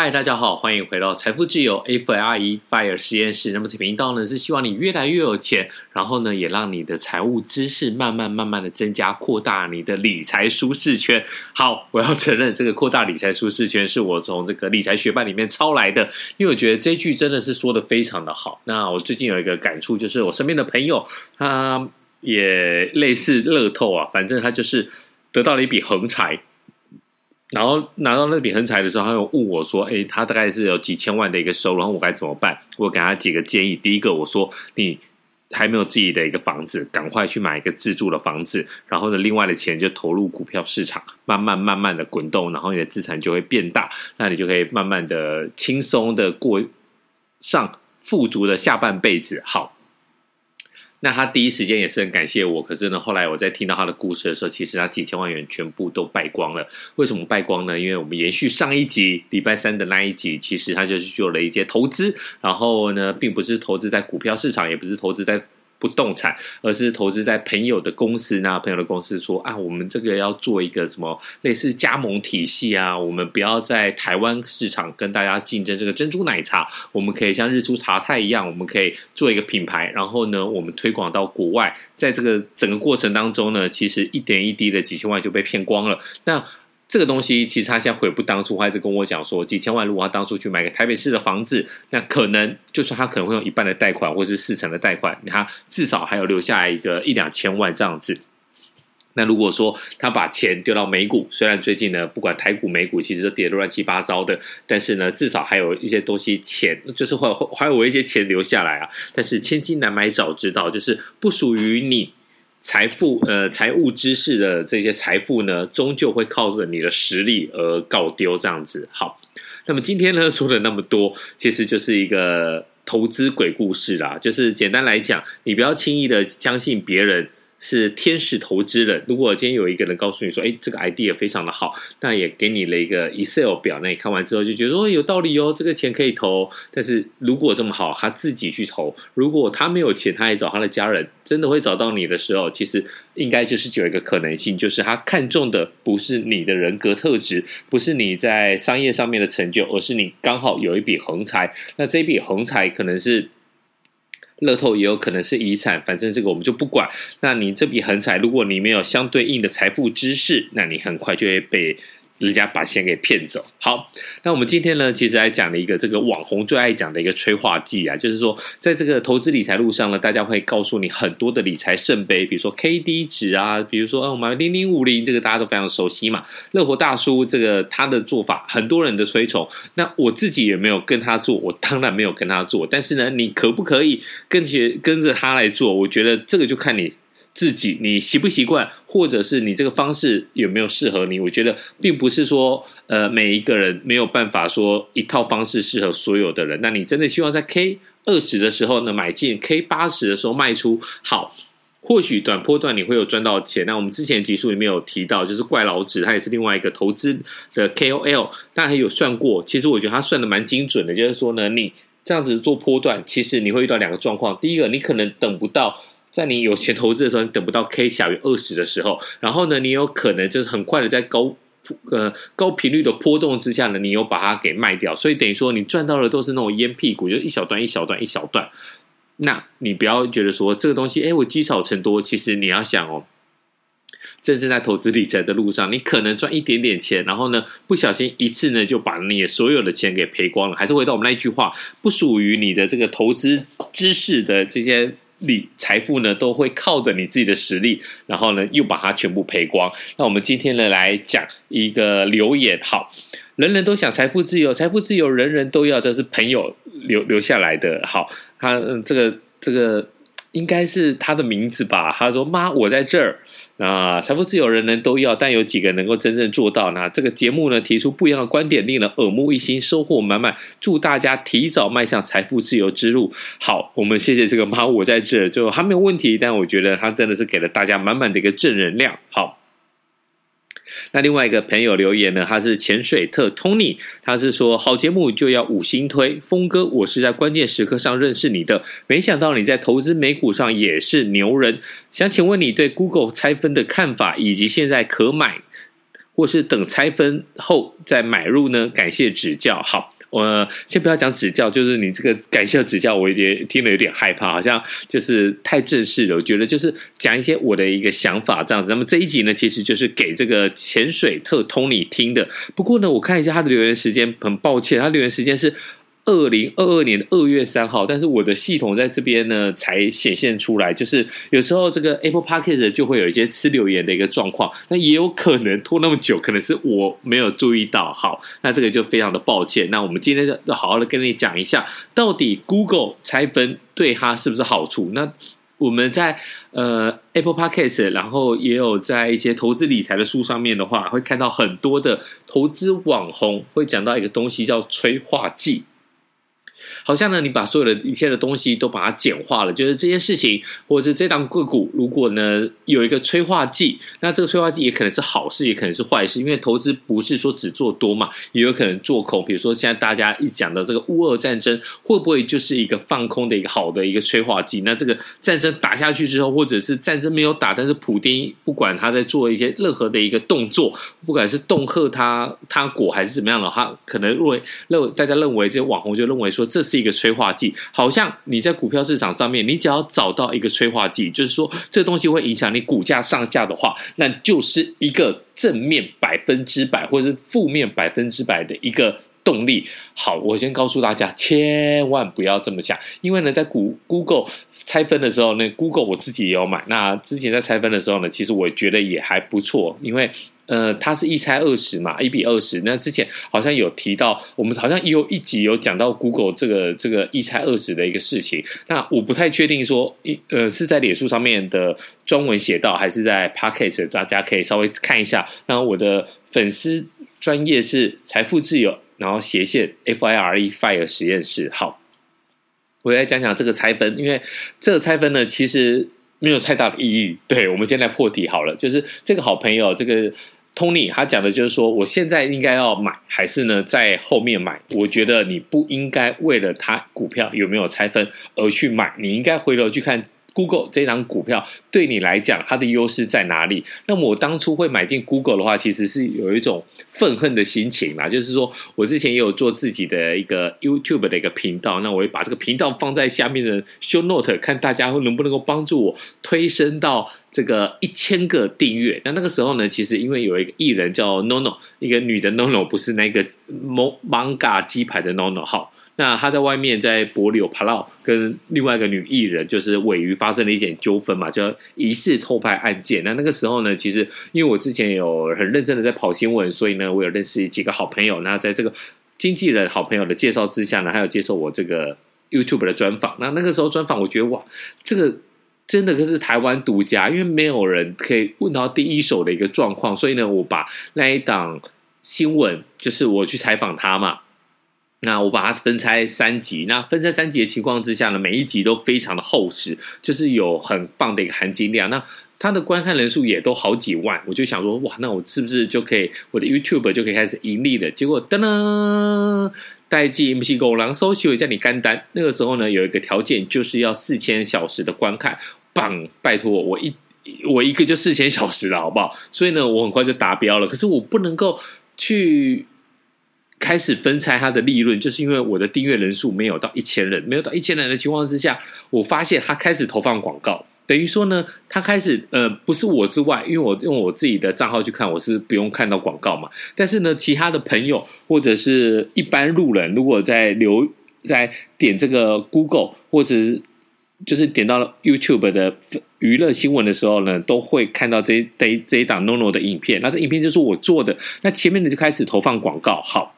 嗨，大家好，欢迎回到财富自由 FIRE FIRE 实验室。那么这频道呢是希望你越来越有钱，然后呢也让你的财务知识慢慢慢慢的增加，扩大你的理财舒适圈。好，我要承认这个扩大理财舒适圈是我从这个理财学霸里面抄来的，因为我觉得这句真的是说的非常的好。那我最近有一个感触，就是我身边的朋友他也类似乐透啊，反正他就是得到了一笔横财。然后拿到那笔横财的时候，他又问我说：“诶，他大概是有几千万的一个收入，然后我该怎么办？”我给他几个建议。第一个，我说：“你还没有自己的一个房子，赶快去买一个自住的房子。然后呢，另外的钱就投入股票市场，慢慢慢慢的滚动，然后你的资产就会变大，那你就可以慢慢的轻松的过上富足的下半辈子。”好。那他第一时间也是很感谢我，可是呢，后来我在听到他的故事的时候，其实他几千万元全部都败光了。为什么败光呢？因为我们延续上一集礼拜三的那一集，其实他就是做了一些投资，然后呢，并不是投资在股票市场，也不是投资在。不动产，而是投资在朋友的公司。那朋友的公司说啊，我们这个要做一个什么类似加盟体系啊，我们不要在台湾市场跟大家竞争这个珍珠奶茶，我们可以像日出茶太一样，我们可以做一个品牌，然后呢，我们推广到国外。在这个整个过程当中呢，其实一点一滴的几千万就被骗光了。那这个东西其实他现在悔不当初，还是跟我讲说，几千万如果他当初去买个台北市的房子，那可能就算他可能会用一半的贷款，或是四成的贷款，他至少还有留下来一个一两千万这样子。那如果说他把钱丢到美股，虽然最近呢，不管台股、美股其实都跌得乱七八糟的，但是呢，至少还有一些东西钱，就是会还有一些钱留下来啊。但是千金难买早知道，就是不属于你。财富，呃，财务知识的这些财富呢，终究会靠着你的实力而告丢，这样子。好，那么今天呢，说了那么多，其实就是一个投资鬼故事啦。就是简单来讲，你不要轻易的相信别人。是天使投资人。如果今天有一个人告诉你说：“哎，这个 idea 非常的好”，那也给你了一个 Excel 表，那你看完之后就觉得：“哦，有道理哦，这个钱可以投。”但是如果这么好，他自己去投；如果他没有钱，他也找他的家人，真的会找到你的时候，其实应该就是有一个可能性，就是他看中的不是你的人格特质，不是你在商业上面的成就，而是你刚好有一笔横财。那这笔横财可能是。乐透也有可能是遗产，反正这个我们就不管。那你这笔横财，如果你没有相对应的财富知识，那你很快就会被。人家把钱给骗走。好，那我们今天呢，其实来讲了一个这个网红最爱讲的一个催化剂啊，就是说，在这个投资理财路上呢，大家会告诉你很多的理财圣杯，比如说 KD 值啊，比如说嗯，我们零零五零这个大家都非常熟悉嘛。乐活大叔这个他的做法，很多人的推崇。那我自己也没有跟他做，我当然没有跟他做。但是呢，你可不可以跟着跟着他来做？我觉得这个就看你。自己你习不习惯，或者是你这个方式有没有适合你？我觉得并不是说，呃，每一个人没有办法说一套方式适合所有的人。那你真的希望在 K 二十的时候呢买进，K 八十的时候卖出，好，或许短波段你会有赚到钱。那我们之前集数里面有提到，就是怪老子，他也是另外一个投资的 KOL，大家还有算过，其实我觉得他算的蛮精准的，就是说呢，你这样子做波段，其实你会遇到两个状况，第一个，你可能等不到。在你有钱投资的时候，你等不到 K 小于二十的时候，然后呢，你有可能就是很快的在高呃高频率的波动之下呢，你又把它给卖掉，所以等于说你赚到的都是那种烟屁股，就一小段一小段一小段。那你不要觉得说这个东西，哎，我积少成多。其实你要想哦，真正在投资理财的路上，你可能赚一点点钱，然后呢，不小心一次呢就把你所有的钱给赔光了。还是回到我们那一句话，不属于你的这个投资知识的这些。你财富呢，都会靠着你自己的实力，然后呢，又把它全部赔光。那我们今天呢，来讲一个留言。好，人人都想财富自由，财富自由人人都要，这是朋友留留下来的。好，他，这个这个。应该是他的名字吧？他说：“妈，我在这儿。那，财富自由人人都要，但有几个能够真正做到呢？这个节目呢，提出不一样的观点，令人耳目一新，收获满满。祝大家提早迈向财富自由之路。好，我们谢谢这个妈，我在这儿，就还没有问题。但我觉得他真的是给了大家满满的一个正能量。好。”那另外一个朋友留言呢，他是潜水特 Tony，他是说好节目就要五星推，峰哥，我是在关键时刻上认识你的，没想到你在投资美股上也是牛人，想请问你对 Google 拆分的看法，以及现在可买或是等拆分后再买入呢？感谢指教。好。我先不要讲指教，就是你这个感谢指教，我也听了有点害怕，好像就是太正式了。我觉得就是讲一些我的一个想法这样子。那么这一集呢，其实就是给这个潜水特通你听的。不过呢，我看一下他的留言时间，很抱歉，他留言时间是。二零二二年的二月三号，但是我的系统在这边呢才显现出来，就是有时候这个 Apple Podcast 就会有一些吃留言的一个状况，那也有可能拖那么久，可能是我没有注意到。好，那这个就非常的抱歉。那我们今天就好好的跟你讲一下，到底 Google 拆分对它是不是好处？那我们在呃 Apple Podcast，然后也有在一些投资理财的书上面的话，会看到很多的投资网红会讲到一个东西叫催化剂。好像呢，你把所有的一切的东西都把它简化了，就是这件事情，或者这档个股，如果呢有一个催化剂，那这个催化剂也可能是好事，也可能是坏事，因为投资不是说只做多嘛，也有可能做空。比如说现在大家一讲到这个乌俄战争，会不会就是一个放空的一个好的一个催化剂？那这个战争打下去之后，或者是战争没有打，但是普丁不管他在做一些任何的一个动作，不管是恫吓他他国还是怎么样的，他可能认为认为大家认为这些网红就认为说。这是一个催化剂，好像你在股票市场上面，你只要找到一个催化剂，就是说这东西会影响你股价上下的话，那就是一个正面百分之百，或者是负面百分之百的一个动力。好，我先告诉大家，千万不要这么想，因为呢，在股 Google 拆分的时候，呢 Google 我自己也有买，那之前在拆分的时候呢，其实我觉得也还不错，因为。呃，它是一拆二十嘛，一比二十。那之前好像有提到，我们好像有一集有讲到 Google 这个这个一拆二十的一个事情。那我不太确定说，一呃是在脸书上面的专文写到，还是在 Podcast，大家可以稍微看一下。那我的粉丝专业是财富自由，然后斜线 FIRE FIRE 实验室。好，我来讲讲这个拆分，因为这个拆分呢，其实没有太大的意义。对，我们现在破题好了，就是这个好朋友这个。Tony 他讲的就是说，我现在应该要买，还是呢在后面买？我觉得你不应该为了他股票有没有拆分而去买，你应该回头去看。Google 这张股票对你来讲，它的优势在哪里？那么我当初会买进 Google 的话，其实是有一种愤恨的心情啦。就是说我之前也有做自己的一个 YouTube 的一个频道，那我会把这个频道放在下面的 Show Note，看大家会能不能够帮助我推升到这个一千个订阅。那那个时候呢，其实因为有一个艺人叫 NONO，一个女的 NONO，不是那个 Manga 鸡排的 NONO 好。那他在外面在帛琉帕劳跟另外一个女艺人，就是尾鱼发生了一点纠纷嘛，叫疑似偷拍案件。那那个时候呢，其实因为我之前有很认真的在跑新闻，所以呢，我有认识几个好朋友。那在这个经纪人好朋友的介绍之下呢，还有接受我这个 YouTube 的专访。那那个时候专访，我觉得哇，这个真的可是台湾独家，因为没有人可以问到第一手的一个状况。所以呢，我把那一档新闻，就是我去采访他嘛。那我把它分拆三集，那分拆三集的情况之下呢，每一集都非常的厚实，就是有很棒的一个含金量。那它的观看人数也都好几万，我就想说，哇，那我是不是就可以我的 YouTube 就可以开始盈利了？结果噔噔，代记 MC 狗狼搜寻一下你干单，那个时候呢，有一个条件就是要四千小时的观看，棒，拜托我，我一我一个就四千小时了，好不好？所以呢，我很快就达标了。可是我不能够去。开始分拆它的利润，就是因为我的订阅人数没有到一千人，没有到一千人的情况之下，我发现他开始投放广告，等于说呢，他开始呃，不是我之外，因为我用我自己的账号去看，我是不用看到广告嘛。但是呢，其他的朋友或者是一般路人，如果在留在点这个 Google 或者就是点到了 YouTube 的娱乐新闻的时候呢，都会看到这一这一这一档 NONO 的影片。那这影片就是我做的，那前面呢就开始投放广告，好。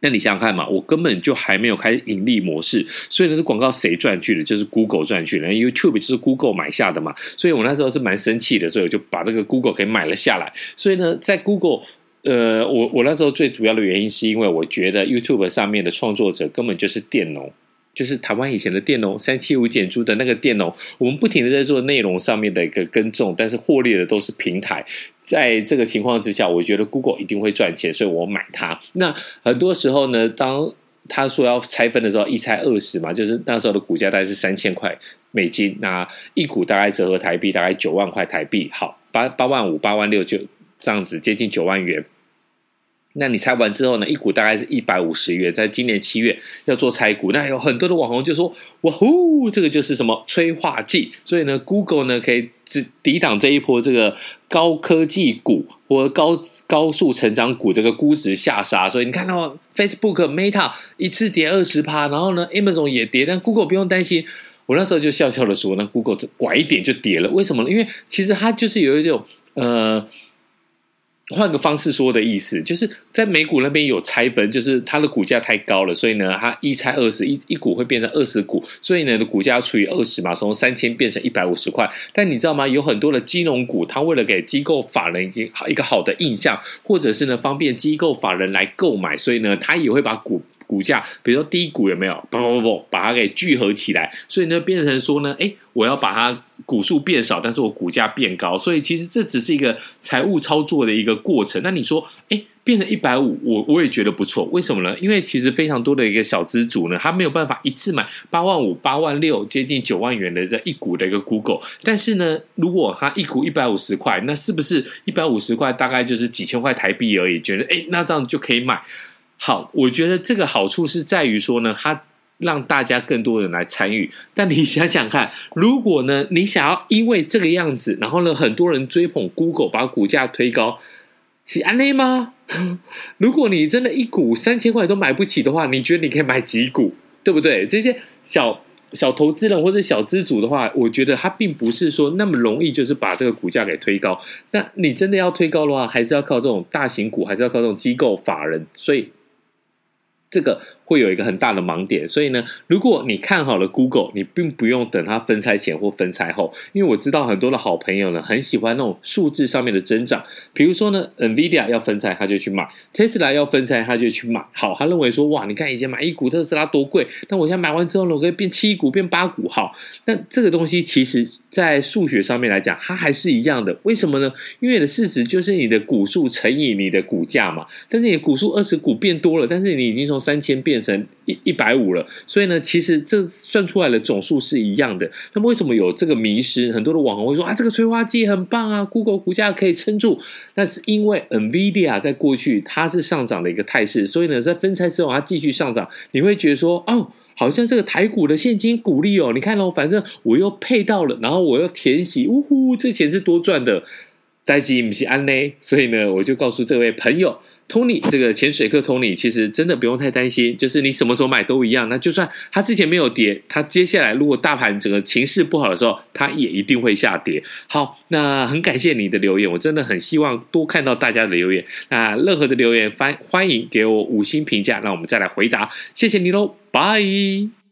那你想想看嘛，我根本就还没有开盈利模式，所以呢，这广告谁赚去的？就是 Google 赚去的，YouTube 就是 Google 买下的嘛。所以我那时候是蛮生气的，所以我就把这个 Google 给买了下来。所以呢，在 Google，呃，我我那时候最主要的原因是因为我觉得 YouTube 上面的创作者根本就是佃农。就是台湾以前的电农，三七五减租的那个电农，我们不停的在做内容上面的一个耕种，但是获利的都是平台。在这个情况之下，我觉得 Google 一定会赚钱，所以我买它。那很多时候呢，当他说要拆分的时候，一拆二十嘛，就是那时候的股价大概是三千块美金，那一股大概折合台币大概九万块台币，好，八八万五、八万六就这样子接近九万元。那你拆完之后呢？一股大概是一百五十元，在今年七月要做拆股，那有很多的网红就说：“哇呼，这个就是什么催化剂。”所以呢，Google 呢可以抵抵挡这一波这个高科技股或高高速成长股这个估值下杀。所以你看到 Facebook、Meta 一次跌二十趴，然后呢，Amazon 也跌，但 Google 不用担心。我那时候就笑笑的说：“那 Google 拐一点就跌了，为什么呢？因为其实它就是有一种呃。”换个方式说的意思，就是在美股那边有拆分，就是它的股价太高了，所以呢，它一拆二十，一一股会变成二十股，所以呢，的股价要除以二十嘛，从三千变成一百五十块。但你知道吗？有很多的金融股，它为了给机构法人一个一个好的印象，或者是呢方便机构法人来购买，所以呢，它也会把股。股价，比如说低股有没有？不不不，把它给聚合起来，所以呢，变成说呢，哎，我要把它股数变少，但是我股价变高，所以其实这只是一个财务操作的一个过程。那你说，哎，变成一百五，我我也觉得不错。为什么呢？因为其实非常多的一个小资主呢，他没有办法一次买八万五、八万六，接近九万元的这一股的一个 Google。但是呢，如果他一股一百五十块，那是不是一百五十块大概就是几千块台币而已？觉得哎，那这样就可以买。好，我觉得这个好处是在于说呢，它让大家更多人来参与。但你想想看，如果呢，你想要因为这个样子，然后呢，很多人追捧 Google，把股价推高，是安内吗？如果你真的一股三千块都买不起的话，你觉得你可以买几股，对不对？这些小小投资人或者小资主的话，我觉得他并不是说那么容易，就是把这个股价给推高。那你真的要推高的话，还是要靠这种大型股，还是要靠这种机构法人，所以。这个会有一个很大的盲点，所以呢，如果你看好了 Google，你并不用等它分拆前或分拆后，因为我知道很多的好朋友呢，很喜欢那种数字上面的增长，比如说呢，NVIDIA 要分拆，他就去买；Tesla 要分拆，他就去买。好，他认为说，哇，你看以前买一股特斯拉多贵，但我现在买完之后呢，我可以变七股，变八股。好，那这个东西其实。在数学上面来讲，它还是一样的。为什么呢？因为你的市值就是你的股数乘以你的股价嘛。但是你的股数二十股变多了，但是你已经从三千变变成一一百五了。所以呢，其实这算出来的总数是一样的。那么为什么有这个迷失？很多的网红会说啊，这个催化剂很棒啊，Google 股价可以撑住。那是因为 NVIDIA 在过去它是上涨的一个态势，所以呢，在分拆之后它继续上涨。你会觉得说哦。好像这个台股的现金股利哦，你看哦，反正我又配到了，然后我又填息，呜呼，这钱是多赚的，代志不是安呢，所以呢，我就告诉这位朋友。Tony，这个潜水客 Tony，其实真的不用太担心，就是你什么时候买都一样。那就算他之前没有跌，他接下来如果大盘整个情势不好的时候，他也一定会下跌。好，那很感谢你的留言，我真的很希望多看到大家的留言。那任何的留言欢欢迎给我五星评价，让我们再来回答。谢谢你喽，拜。